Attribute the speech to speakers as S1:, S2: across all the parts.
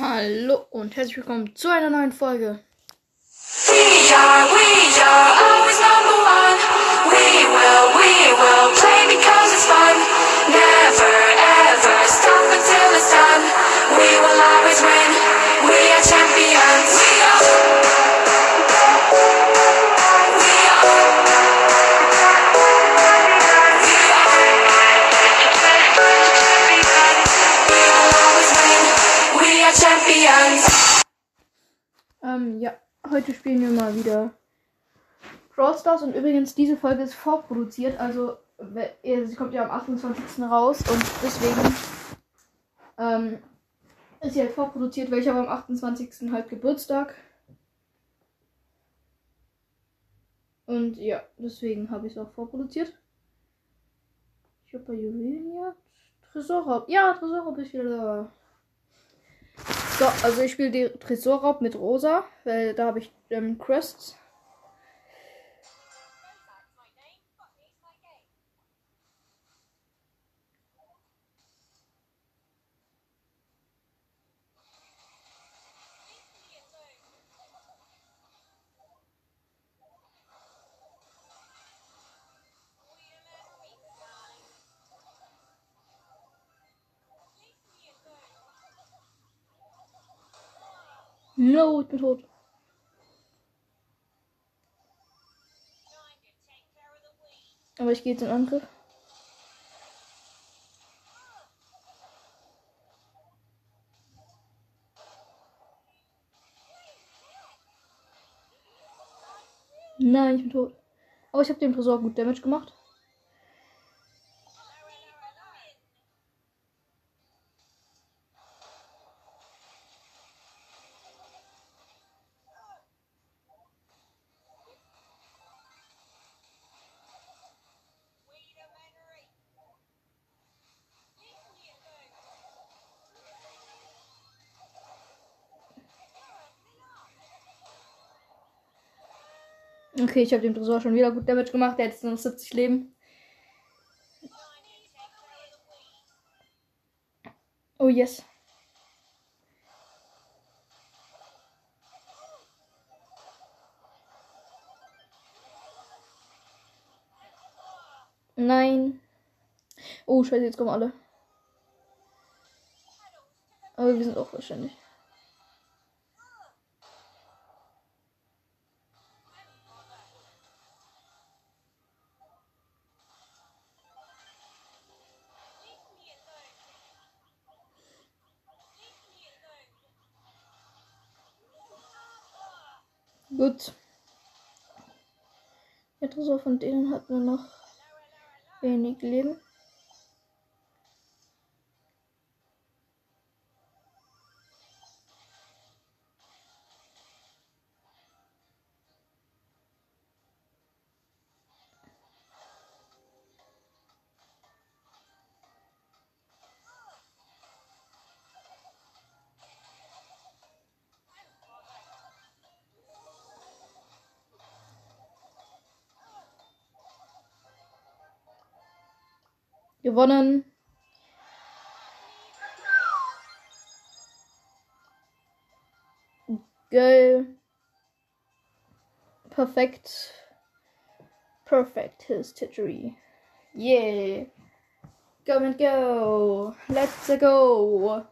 S1: Hallo und herzlich willkommen zu einer neuen Folge.
S2: We are, we are always number one. We will, we will play because it's fun. Never ever stop until it's done. We will always win. We are champions. We are.
S1: Heute spielen wir mal wieder Brawl Stars und übrigens diese Folge ist vorproduziert, also sie kommt ja am 28. raus und deswegen ähm, ist sie halt vorproduziert, weil ich habe am 28. halt Geburtstag. Und ja, deswegen habe ich es auch vorproduziert. Ich habe bei Juwelenjagd. Tresorraub. Ja, Tresorraub ist wieder da. So, also ich spiele die Tresorraub mit Rosa, weil da habe ich ähm, Crests. No, ich bin tot. Aber ich gehe jetzt in Angriff. Nein, ich bin tot. Aber ich habe dem Tresor gut Damage gemacht. Okay, ich habe dem Tresor schon wieder gut Damage gemacht. Der hat jetzt nur noch 70 Leben. Oh yes. Nein. Oh, scheiße, jetzt kommen alle. Aber wir sind auch wahrscheinlich. Gut. Der Tresor von denen hat nur noch wenig Leben. Gewonnen. Geil. Perfekt. Perfect history. Yeah. Go and go. Let's go.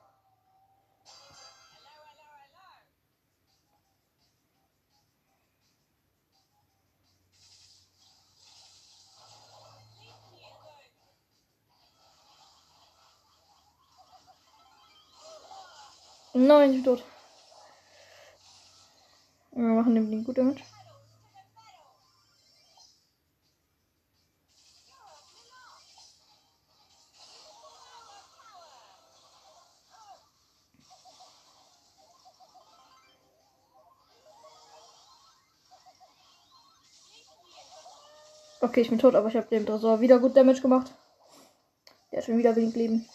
S1: Nein, ich bin tot. Wir machen dem Ding gut damit. Okay, ich bin tot, aber ich habe dem Tresor wieder gut Damage gemacht. Der hat schon wieder wenig Leben.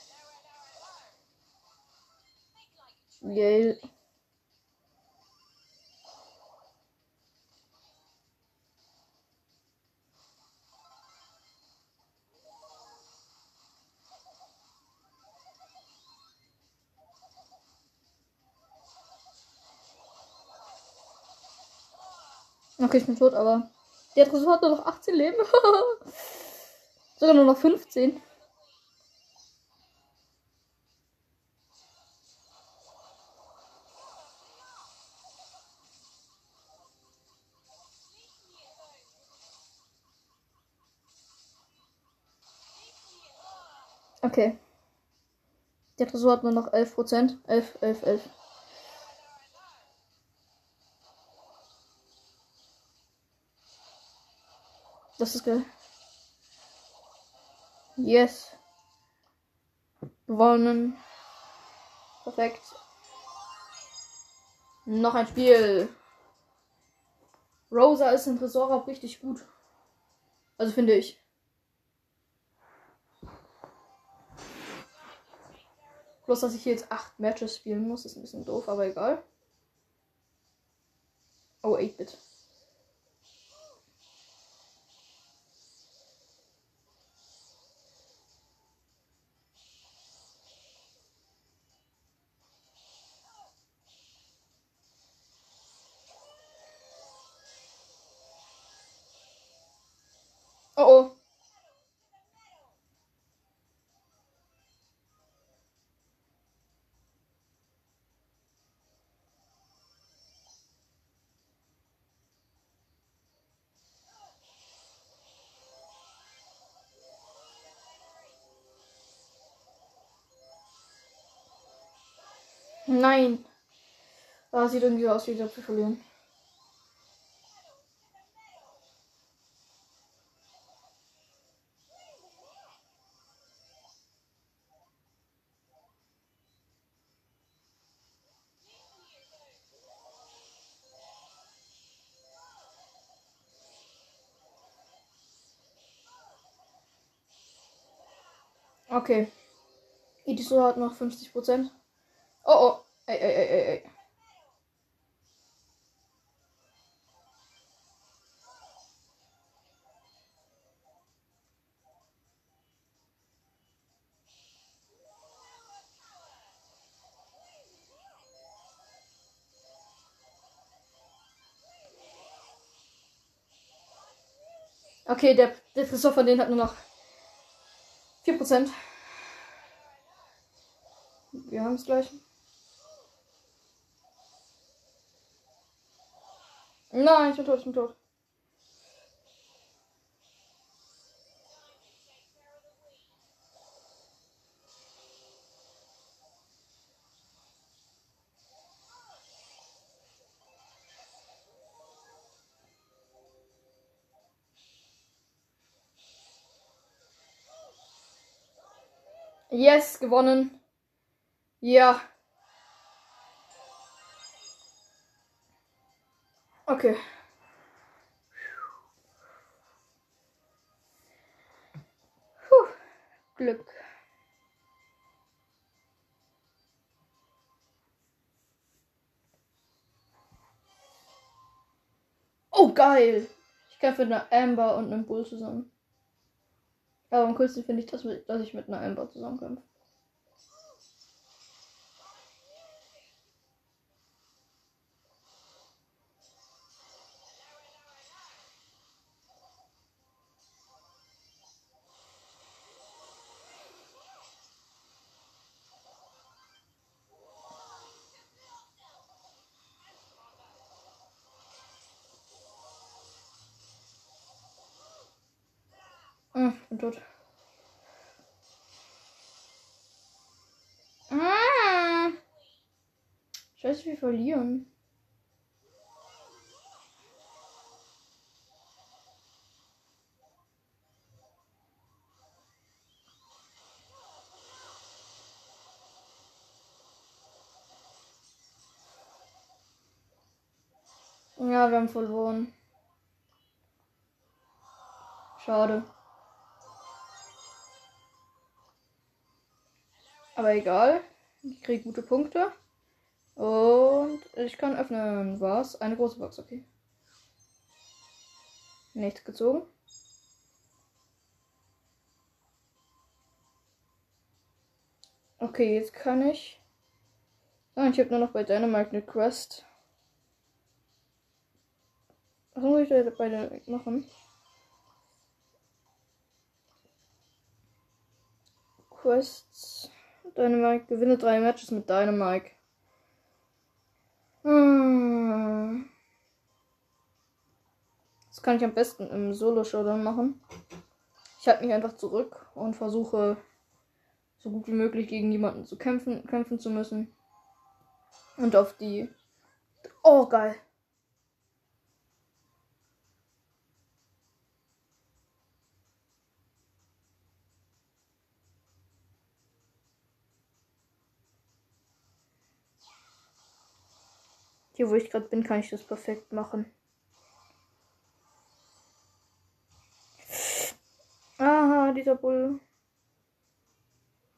S1: Okay, ich bin tot, aber der Tresor hat nur noch 18 Leben. Sogar nur noch 15. Okay. Der Tresor hat nur noch 11 Prozent. 11, 11, 11. Das ist geil. Yes. Gewonnen. Perfekt. Noch ein Spiel. Rosa ist im Tresorraub richtig gut. Also finde ich. Bloß, dass ich hier jetzt acht Matches spielen muss, ist ein bisschen doof, aber egal. Oh, 8-Bit. Nein. Ah, sieht irgendwie aus, wie zu verlieren. Okay. Ediso hat noch 50%. Oh oh. Ey, ey, ey, ey, ey. Okay, der, der Tresor von denen hat nur noch 4%. Wir haben es gleich. Nein, ich bin tot, ich bin tot. Yes, gewonnen. Ja. Okay. Puh. Glück. Oh, geil. Ich kämpfe mit einer Amber und einem Bull zusammen. Aber am coolsten finde ich, dass, dass ich mit einer Amber zusammenkämpfe. Bin tot. Ah. Scheiße, wir verlieren. Ja, wir haben verloren. Schade. Aber egal. Ich kriege gute Punkte. Und ich kann öffnen. Was? Eine große Box, okay. Nichts gezogen. Okay, jetzt kann ich. Ah, ich habe nur noch bei Dynamite eine Quest. Was muss ich da beide machen? Quests. Dynamite. Gewinne drei Matches mit Dynamite. Hm. Das kann ich am besten im Solo-Showdown machen. Ich halte mich einfach zurück und versuche so gut wie möglich gegen jemanden zu kämpfen, kämpfen zu müssen. Und auf die. Oh, geil. Hier, wo ich gerade bin, kann ich das perfekt machen. Aha, dieser Bull.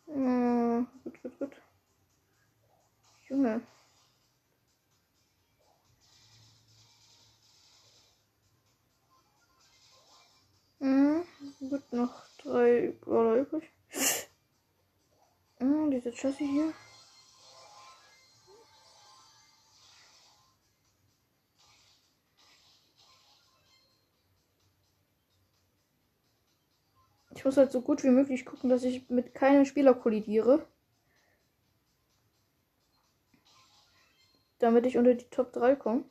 S1: Ja, gut, gut, gut. Junge. Mhm, gut, noch drei Brawler übrig. Mhm, diese Chassis hier. Ich muss halt so gut wie möglich gucken, dass ich mit keinem Spieler kollidiere. Damit ich unter die Top 3 komme.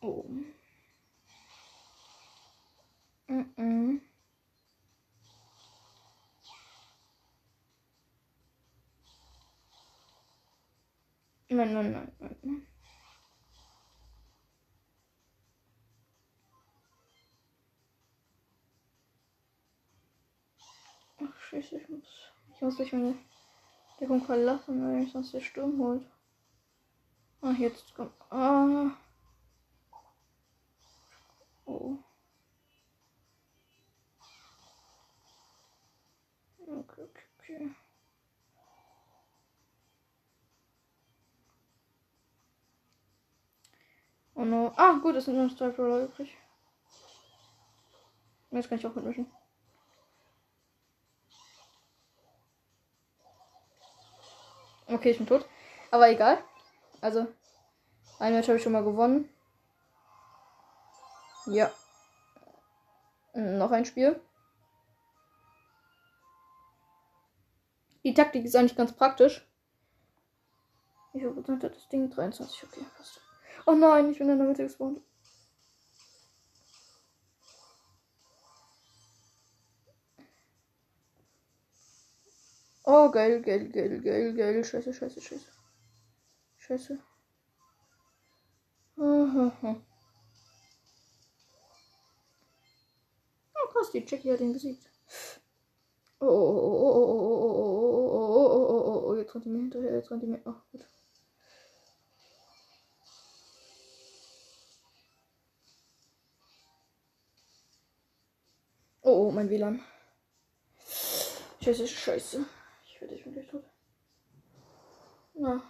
S1: Oh. Mm -mm. Nein, nein, nein, Ach, scheiße, ich muss. Ich muss durch meine Deckung verlassen, weil mich sonst der Sturm holt. Ah, jetzt kommt. Ah. Oh. Okay, okay, okay. Oh no. Ah, gut, es sind nur noch zwei Brawler übrig. Jetzt kann ich auch mitmischen. Okay, ich bin tot. Aber egal. Also, ein Match habe ich schon mal gewonnen. Ja. Noch ein Spiel. Die Taktik ist eigentlich ganz praktisch. Prozent hat das Ding? 23, okay, passt. Oh nein, ich bin in der Mitte gespawnt. Oh, geil, geil, geil, geil, geil. Scheiße, scheiße, scheiße. Scheiße. Oh, krass, die Jackie hat ihn besiegt. Oh, oh, oh, oh, oh, oh, oh, oh, oh, oh, oh, oh, oh, oh, jetzt rennt die mir hinterher, jetzt rennt die mir. Oh, gut. Oh, oh, mein WLAN. Scheiße, scheiße. Werde ich bin gleich tot. Na.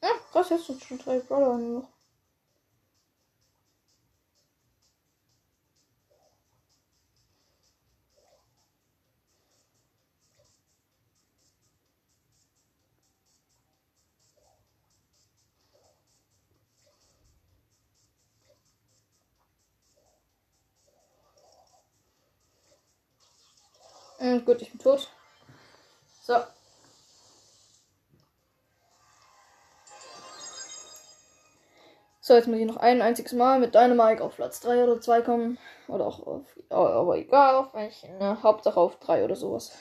S1: Ja, krass, jetzt sind schon drei Brawler nur noch. Mm, gut, ich bin tot. So. So, jetzt muss ich noch ein einziges Mal mit Dynamite auf Platz 3 oder 2 kommen. Oder auch auf. Aber egal, auf welchen. Ne? Hauptsache auf 3 oder sowas.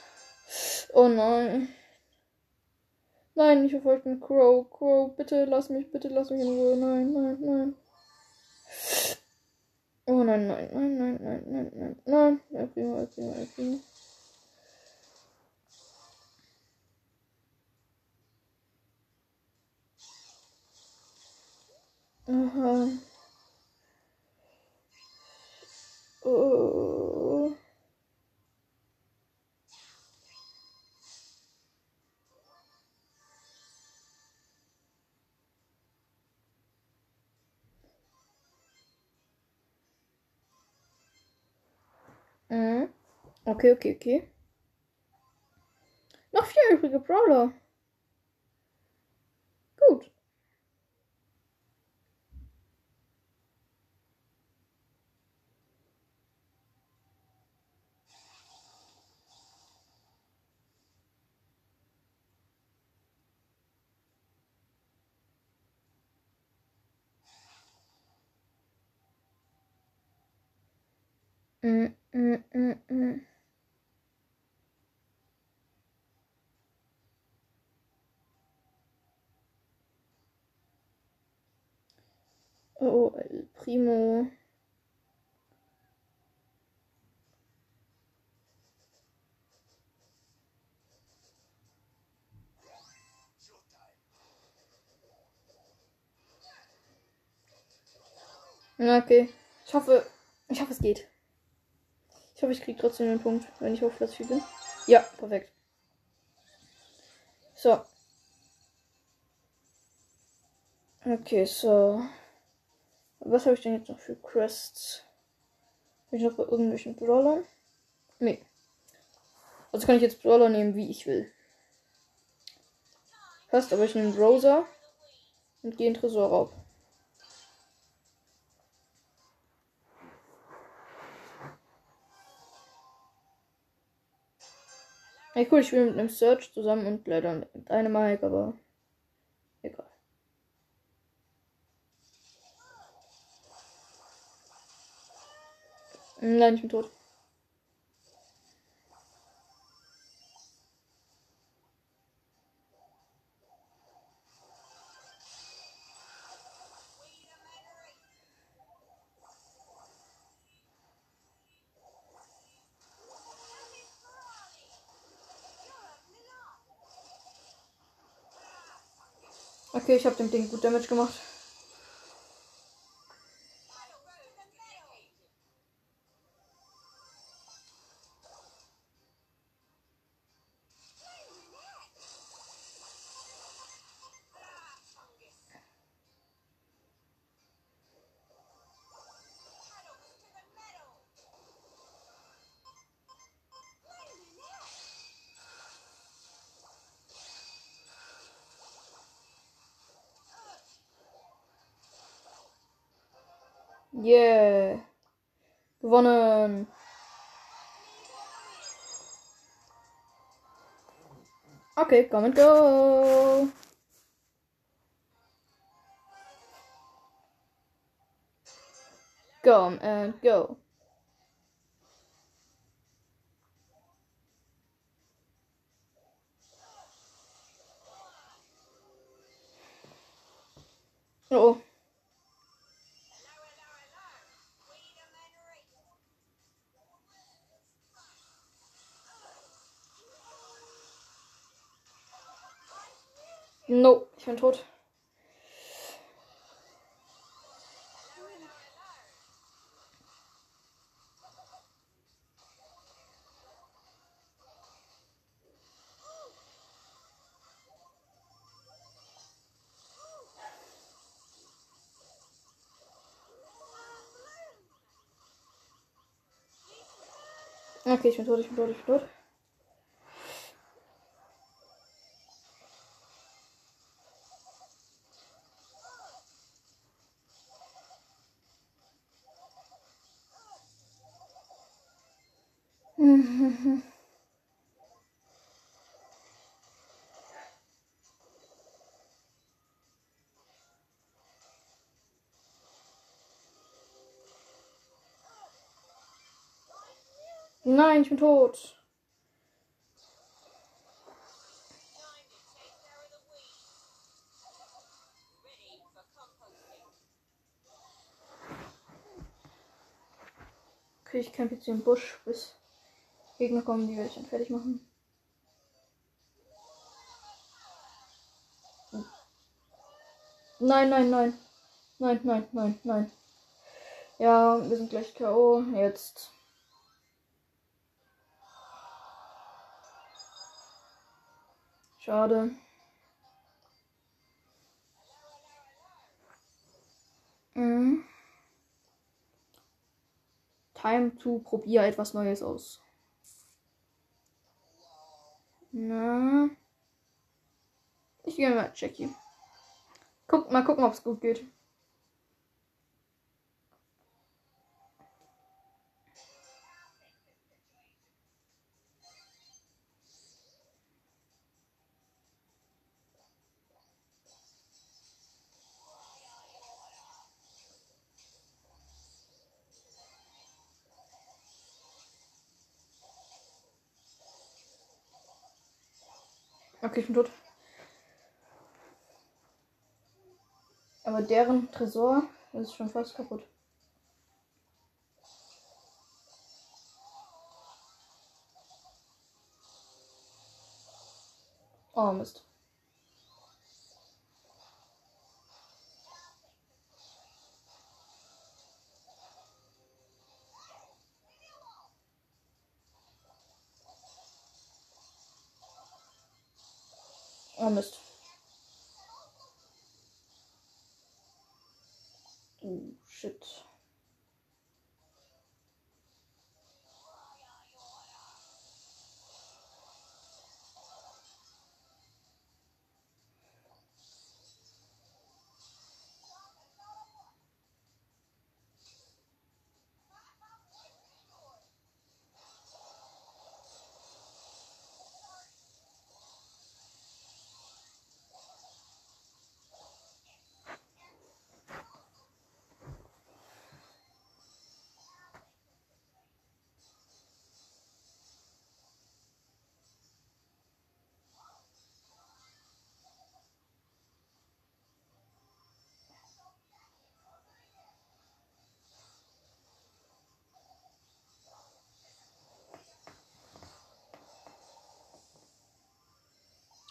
S1: Oh nein. Nein, ich verfolge den Crow. Crow, bitte lass mich, bitte lass mich in Ruhe. Nein, nein, nein. Oh nein, nein, nein, nein, nein, nein, nein, nein. Ja, prima, prima, prima. Uh-huh. Oh. Okay, okay, okay. No, sure if we problem. Mm, mm. Oh, El Primo. Okay. Ich hoffe, ich hoffe, es geht. Ich hoffe, ich kriege trotzdem den Punkt, wenn ich auf Platz 4 bin. Ja, perfekt. So. Okay, so. Was habe ich denn jetzt noch für Quests? Bin ich noch bei irgendwelchen Brawlern? Nee. Also kann ich jetzt Brawler nehmen, wie ich will. Passt, aber ich nehme Rosa und gehe in Tresorraub. Cool, ich spiele mit einem Search zusammen und leider mit einem Mike, aber egal. Nein, ich bin tot. Okay, ich habe dem Ding gut Damage gemacht. Okay, come and go. Come and go. Oh. No, ich bin tot. Okay, ich bin tot, ich bin tot, ich bin tot. Nein, ich bin tot. Okay, ich kämpfe jetzt im Busch, bis Gegner kommen, die werde ich dann fertig machen. Nein, nein, nein. Nein, nein, nein, nein. Ja, wir sind gleich K.O. Jetzt. Schade. Mhm. Time to probier etwas Neues aus. Na. Ich gehe mal checken. Guck mal gucken, ob es gut geht. Okay, ich bin tot. Aber deren Tresor ist schon fast kaputt. Oh Mist. Mist. Oh shit.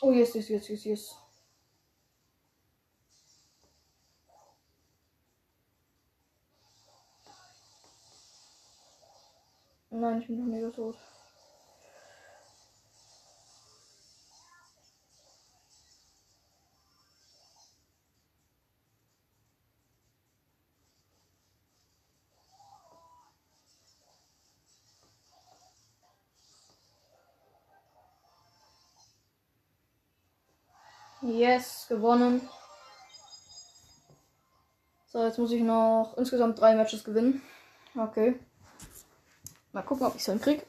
S1: Oh yes, yes, yes, yes, yes. Nein, ich bin noch mega tot. Yes, gewonnen. So, jetzt muss ich noch insgesamt drei Matches gewinnen. Okay. Mal gucken, ob ich es hinkriege.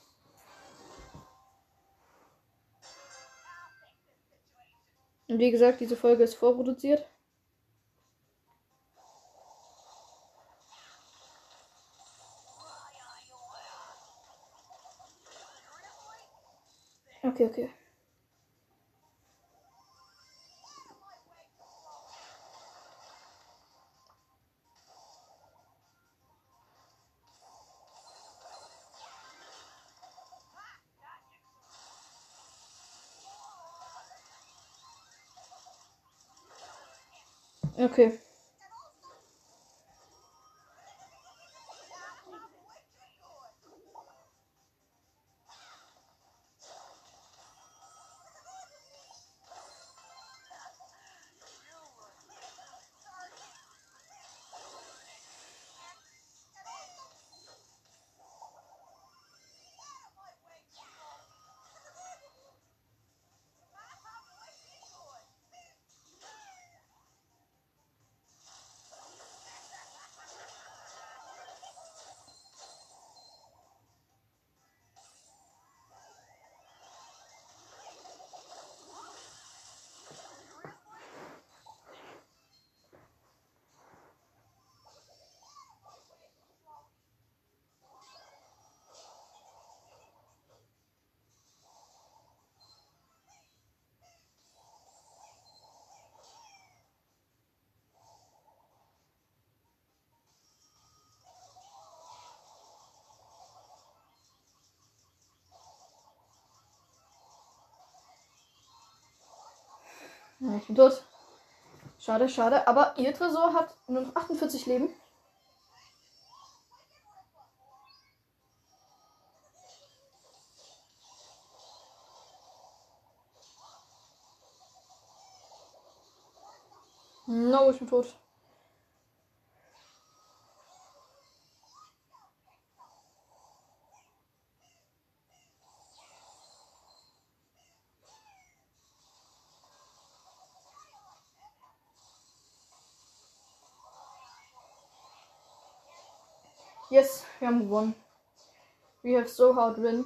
S1: Und wie gesagt, diese Folge ist vorproduziert. Okay, okay. Okay. Ja, ich bin tot. Schade, schade. Aber ihr Tresor hat nur noch 48 Leben. No, ich bin tot. Yes, wir haben gewonnen. We have so hard win.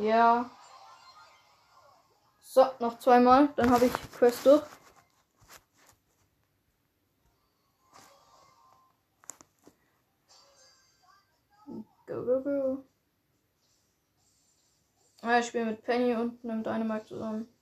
S1: Ja. So, noch zweimal. Dann habe ich Quest durch. Go, go, go. Ah, ich spiele mit Penny und einem Dynamite zusammen.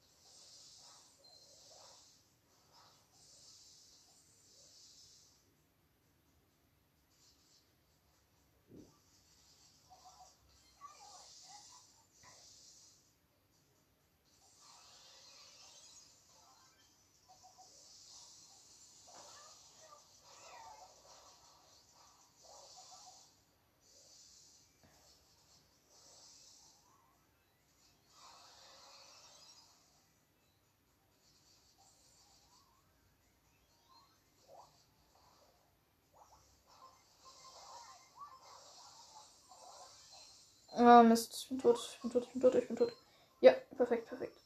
S1: Ah, Mist. Ich bin tot. Ich bin tot. Ich bin tot. Ich bin tot. Ja, perfekt, perfekt.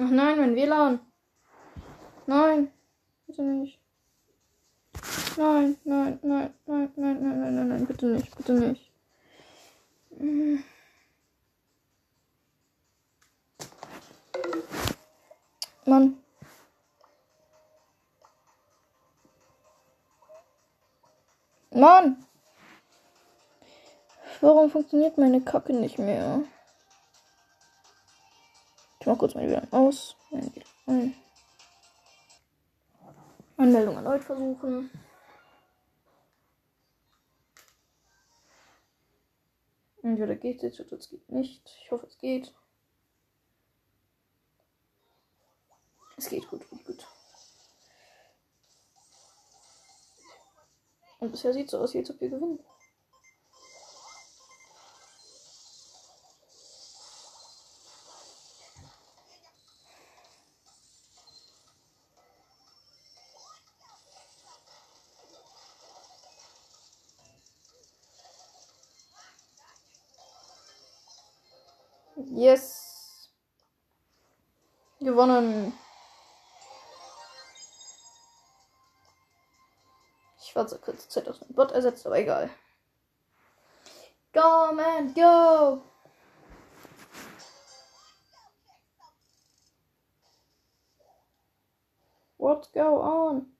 S1: Ach nein, mein WLAN. Nein. Bitte nicht. Nein, nein, nein, nein, nein, nein, nein, nein, nein, bitte nicht, bitte nicht. Mann. Mann! Warum funktioniert meine Kacke nicht mehr? Mach kurz mal wieder aus. Anmeldung erneut versuchen. Entweder geht es oder es geht nicht. Ich hoffe, es geht. Es geht gut, gut, gut. Und bisher sieht es so aus, als ob wir gewinnen. Yes. Gewonnen. Ich war zur kurze Zeit aus dem Bot ersetzt, aber egal. Go, man, go! What go on?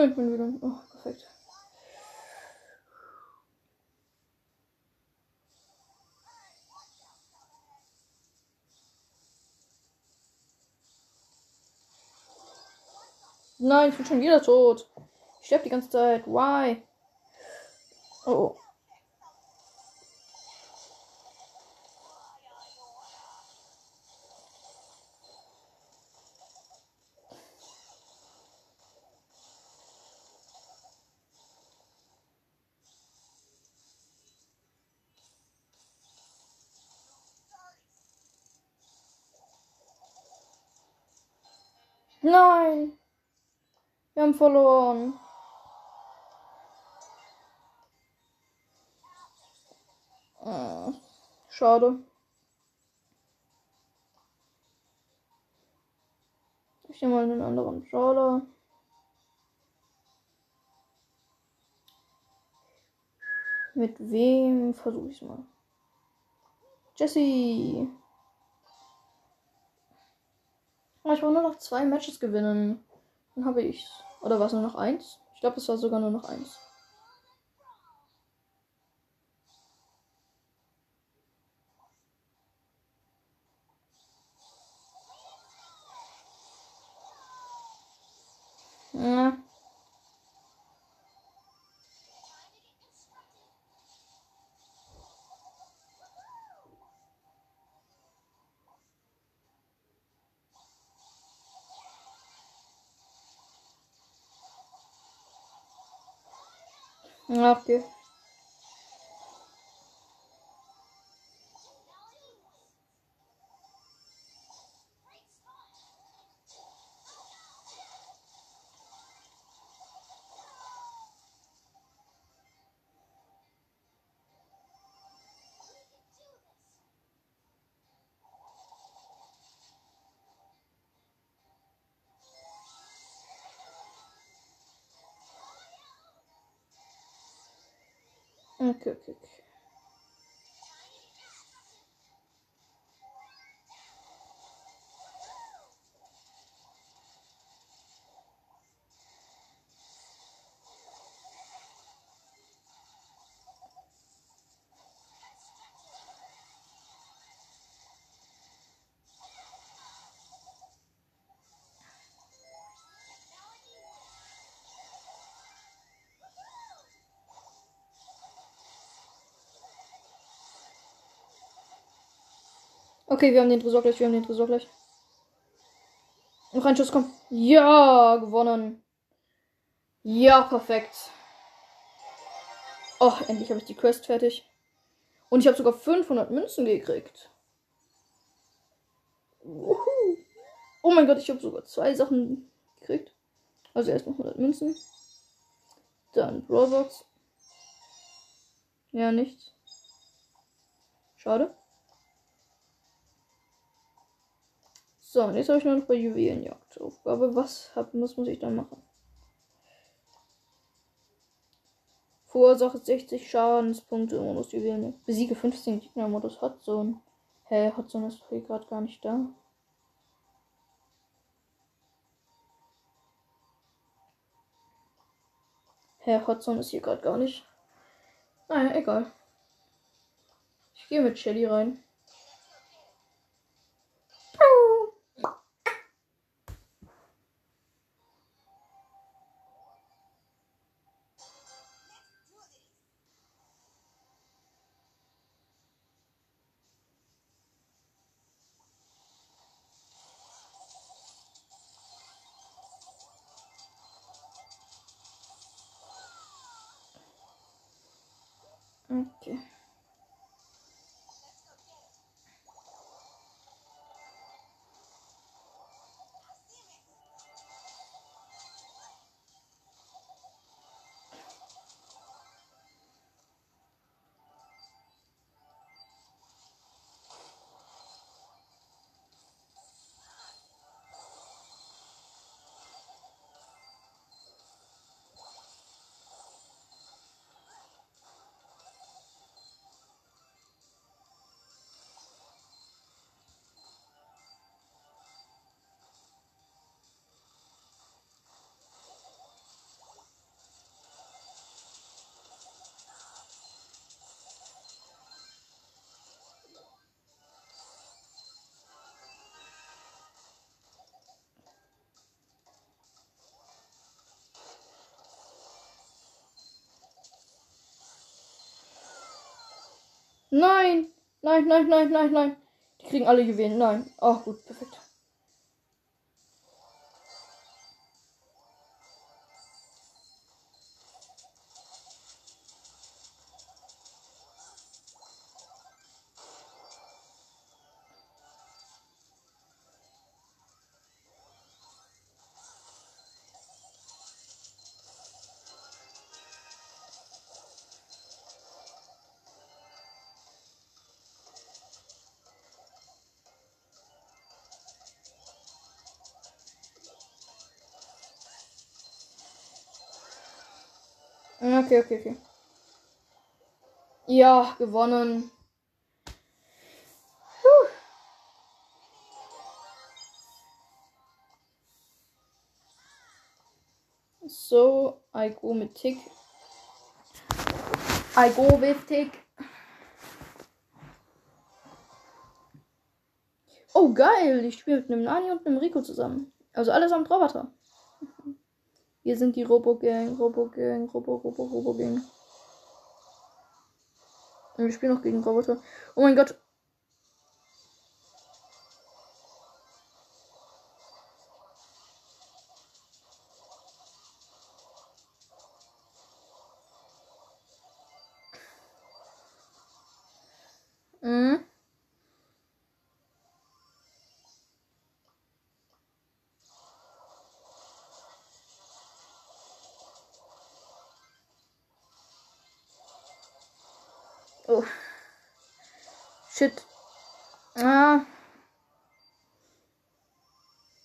S1: Nein, ich bin wieder. Oh, perfekt. Nein, ich bin schon wieder tot. Ich sterbe die ganze Zeit. Why? Oh. Nein. Wir haben verloren. Ah, schade. Ich nehme mal einen anderen Brawler. Mit wem versuche ich es mal? Jesse. Oh, ich brauche nur noch zwei Matches gewinnen. Dann habe ich. Oder war es nur noch eins? Ich glaube, es war sogar nur noch eins. Ja. Ja, okay. Okay, wir haben den Tresor gleich, wir haben den Tresor gleich. Noch ein Schuss, komm. Ja, gewonnen. Ja, perfekt. Oh, endlich habe ich die Quest fertig. Und ich habe sogar 500 Münzen gekriegt. Uhu. Oh mein Gott, ich habe sogar zwei Sachen gekriegt. Also erstmal 100 Münzen. Dann Brawlbox. Ja, nichts. Schade. So, und jetzt habe ich noch bei Juwelenjagd Aufgabe. Was, hab, was muss ich dann machen? Verursache 60 Schadenspunkte im Modus Juwelenjagd. Besiege 15 Gegner im Modus Hotzone. Hä, hey, Hotzone ist hier gerade gar nicht da. Hä, hey, Hotzone ist hier gerade gar nicht. Naja, egal. Ich gehe mit Shelly rein. Okay. Nein! Nein, nein, nein, nein, nein. Die kriegen alle Juwelen. Nein. Oh, gut, perfekt. Okay, okay, okay. Ja, gewonnen. So, I go mit Tick. I go with Tick. Oh, geil. Ich spiele mit einem Nani und einem Rico zusammen. Also allesamt Roboter. Wir sind die Robo-Gang, Robo-Gang, Robo, Robo, Robo-Gang. Und wir spielen noch gegen Roboter. Oh mein Gott.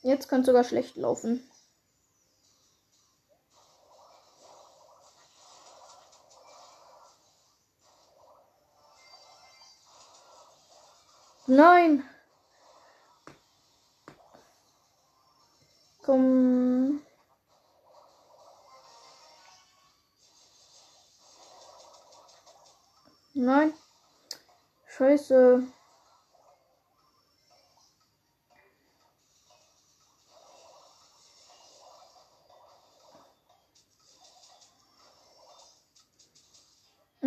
S1: Jetzt könnte sogar schlecht laufen. Nein. Komm. Nein. Scheiße.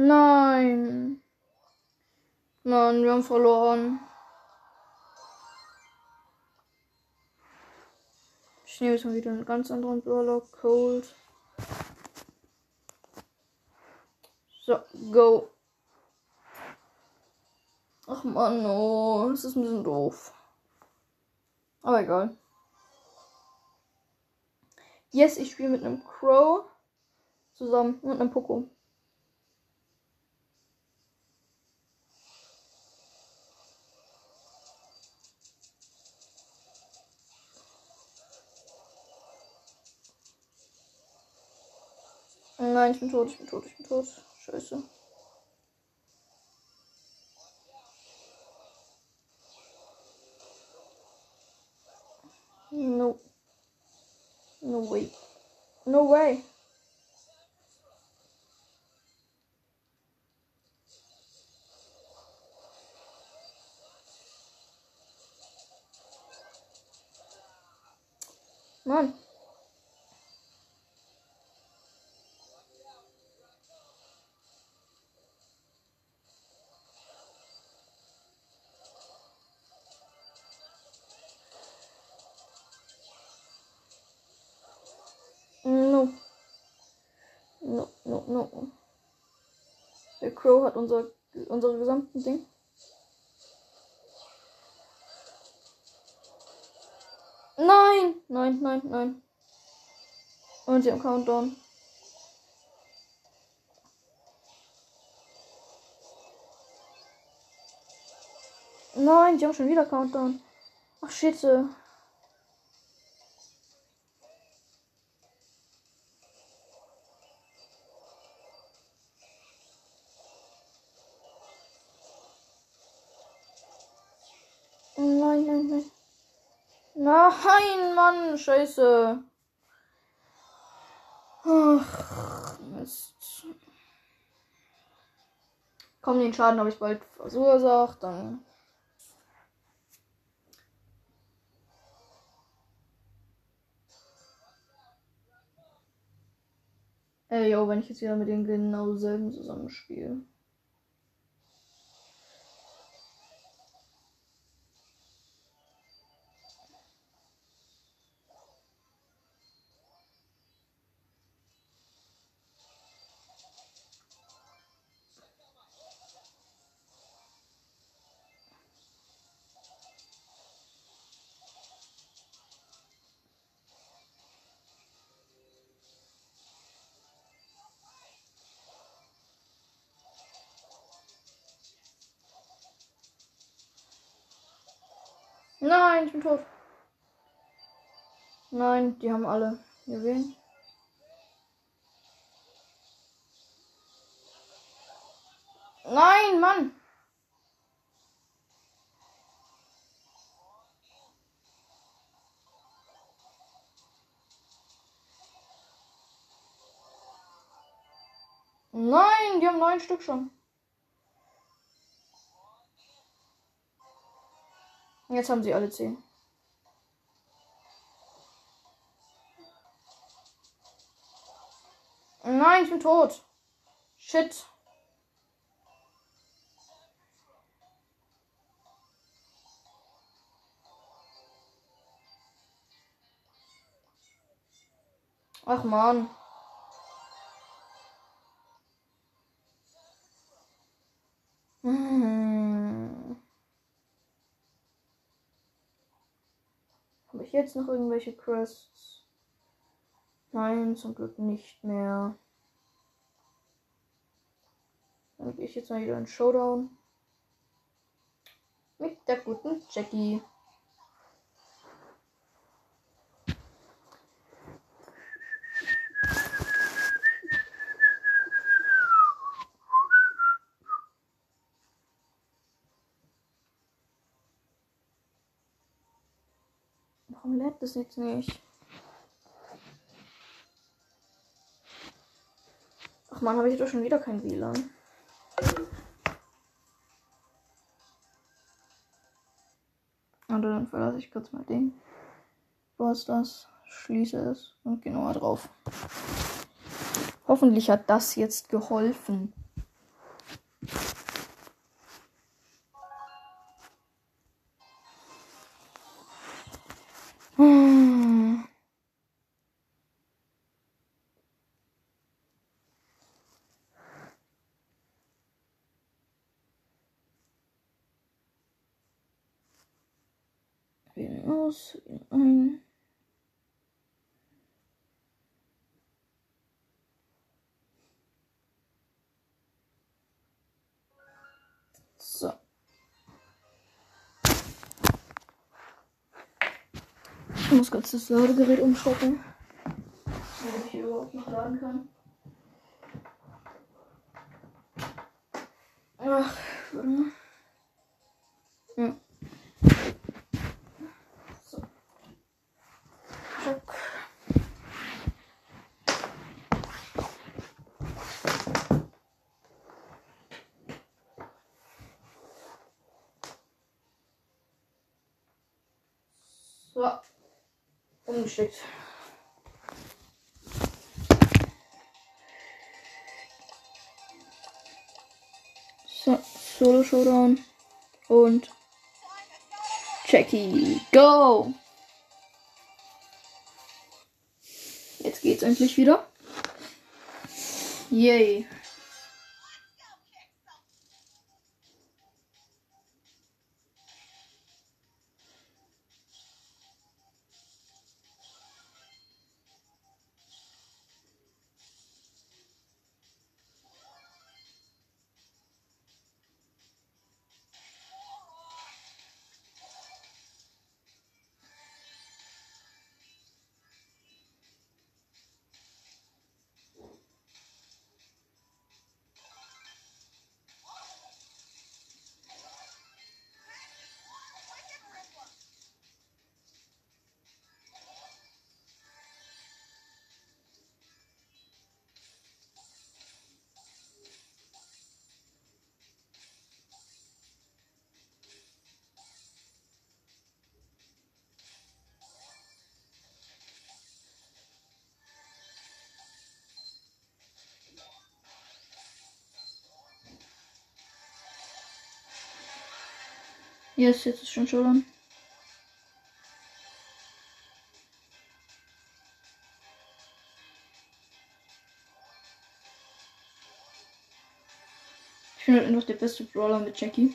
S1: Nein. Mann, wir haben verloren. Ich nehme jetzt mal wieder einen ganz anderen Brawler. Cold. So, go. Ach man, oh, das ist ein bisschen doof. Aber egal. Yes, ich spiele mit einem Crow zusammen und einem Poco. Nein, ich bin tot, ich bin tot, ich bin tot. Scheiße. No. No way. No way. Mann. Unser, unsere gesamten Ding. Nein! Nein, nein, nein. Und sie haben Countdown. Nein, die haben schon wieder Countdown. Ach, shit. Mann, scheiße. Ach, Mist. Komm, den Schaden habe ich bald verursacht, dann. Ey, yo, wenn ich jetzt wieder mit den genau selben zusammenspiele. Ich bin tot. Nein, die haben alle Juwelen. Nein, Mann. Nein, die haben neun Stück schon. Jetzt haben sie alle zehn. Nein, ich bin tot. Shit. Ach man. Jetzt noch irgendwelche Quests? Nein, zum Glück nicht mehr. Dann gehe ich jetzt mal wieder in Showdown. Mit der guten Jackie. Lädt das jetzt nicht? Ach man, habe ich doch schon wieder kein WLAN. Und dann verlasse ich kurz mal den. Was das? Schließe es und gehe nochmal drauf. Hoffentlich hat das jetzt geholfen. Wählen aus, wählen ein. So. Ich muss kurz das Ladegerät umschalten. Damit ich hier überhaupt noch laden kann. Ach, warte mal. Ja. So. Zack. So. Umgeschickt. So, Solo Showdown. Und Jackie, go! Jetzt geht's endlich wieder. Yay. Yes, jetzt ist schon Showdown. Ich bin halt einfach der beste Brawler mit Jackie.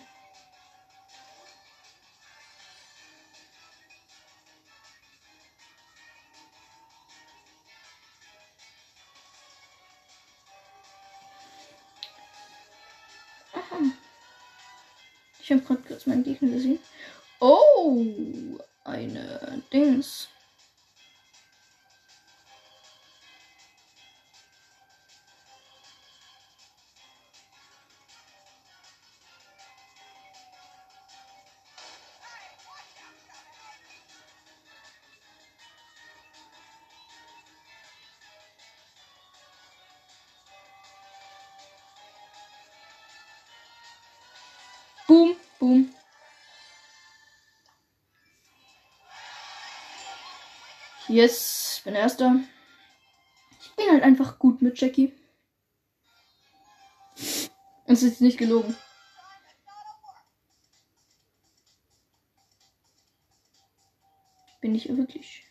S1: Boom, boom. Yes, bin erster. Ich bin halt einfach gut mit Jackie. Es ist nicht gelogen. Bin ich wirklich.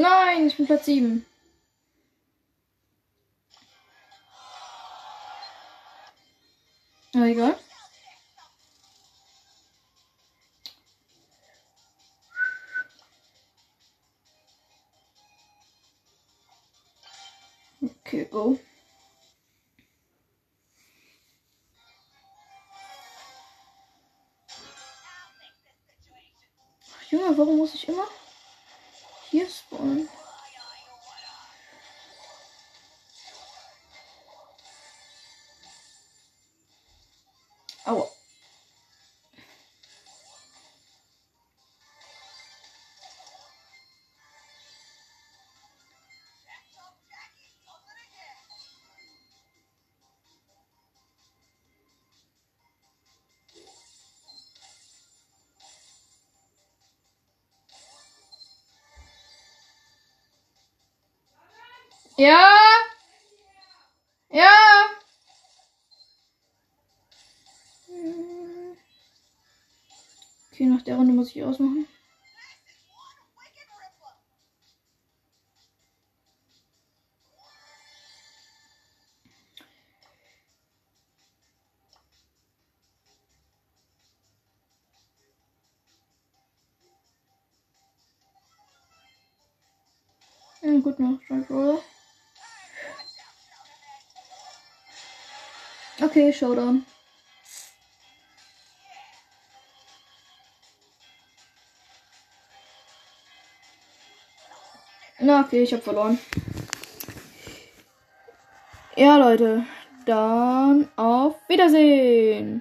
S1: Nein, ich bin Platz 7. Na egal. Okay, go. Junge, warum muss ich immer hier spawnen? Aua. Ja. Ja. Okay, nach der Runde muss ich ausmachen. Gut noch, Okay, Showdown. Na, okay, ich hab verloren. Ja, Leute, dann auf Wiedersehen.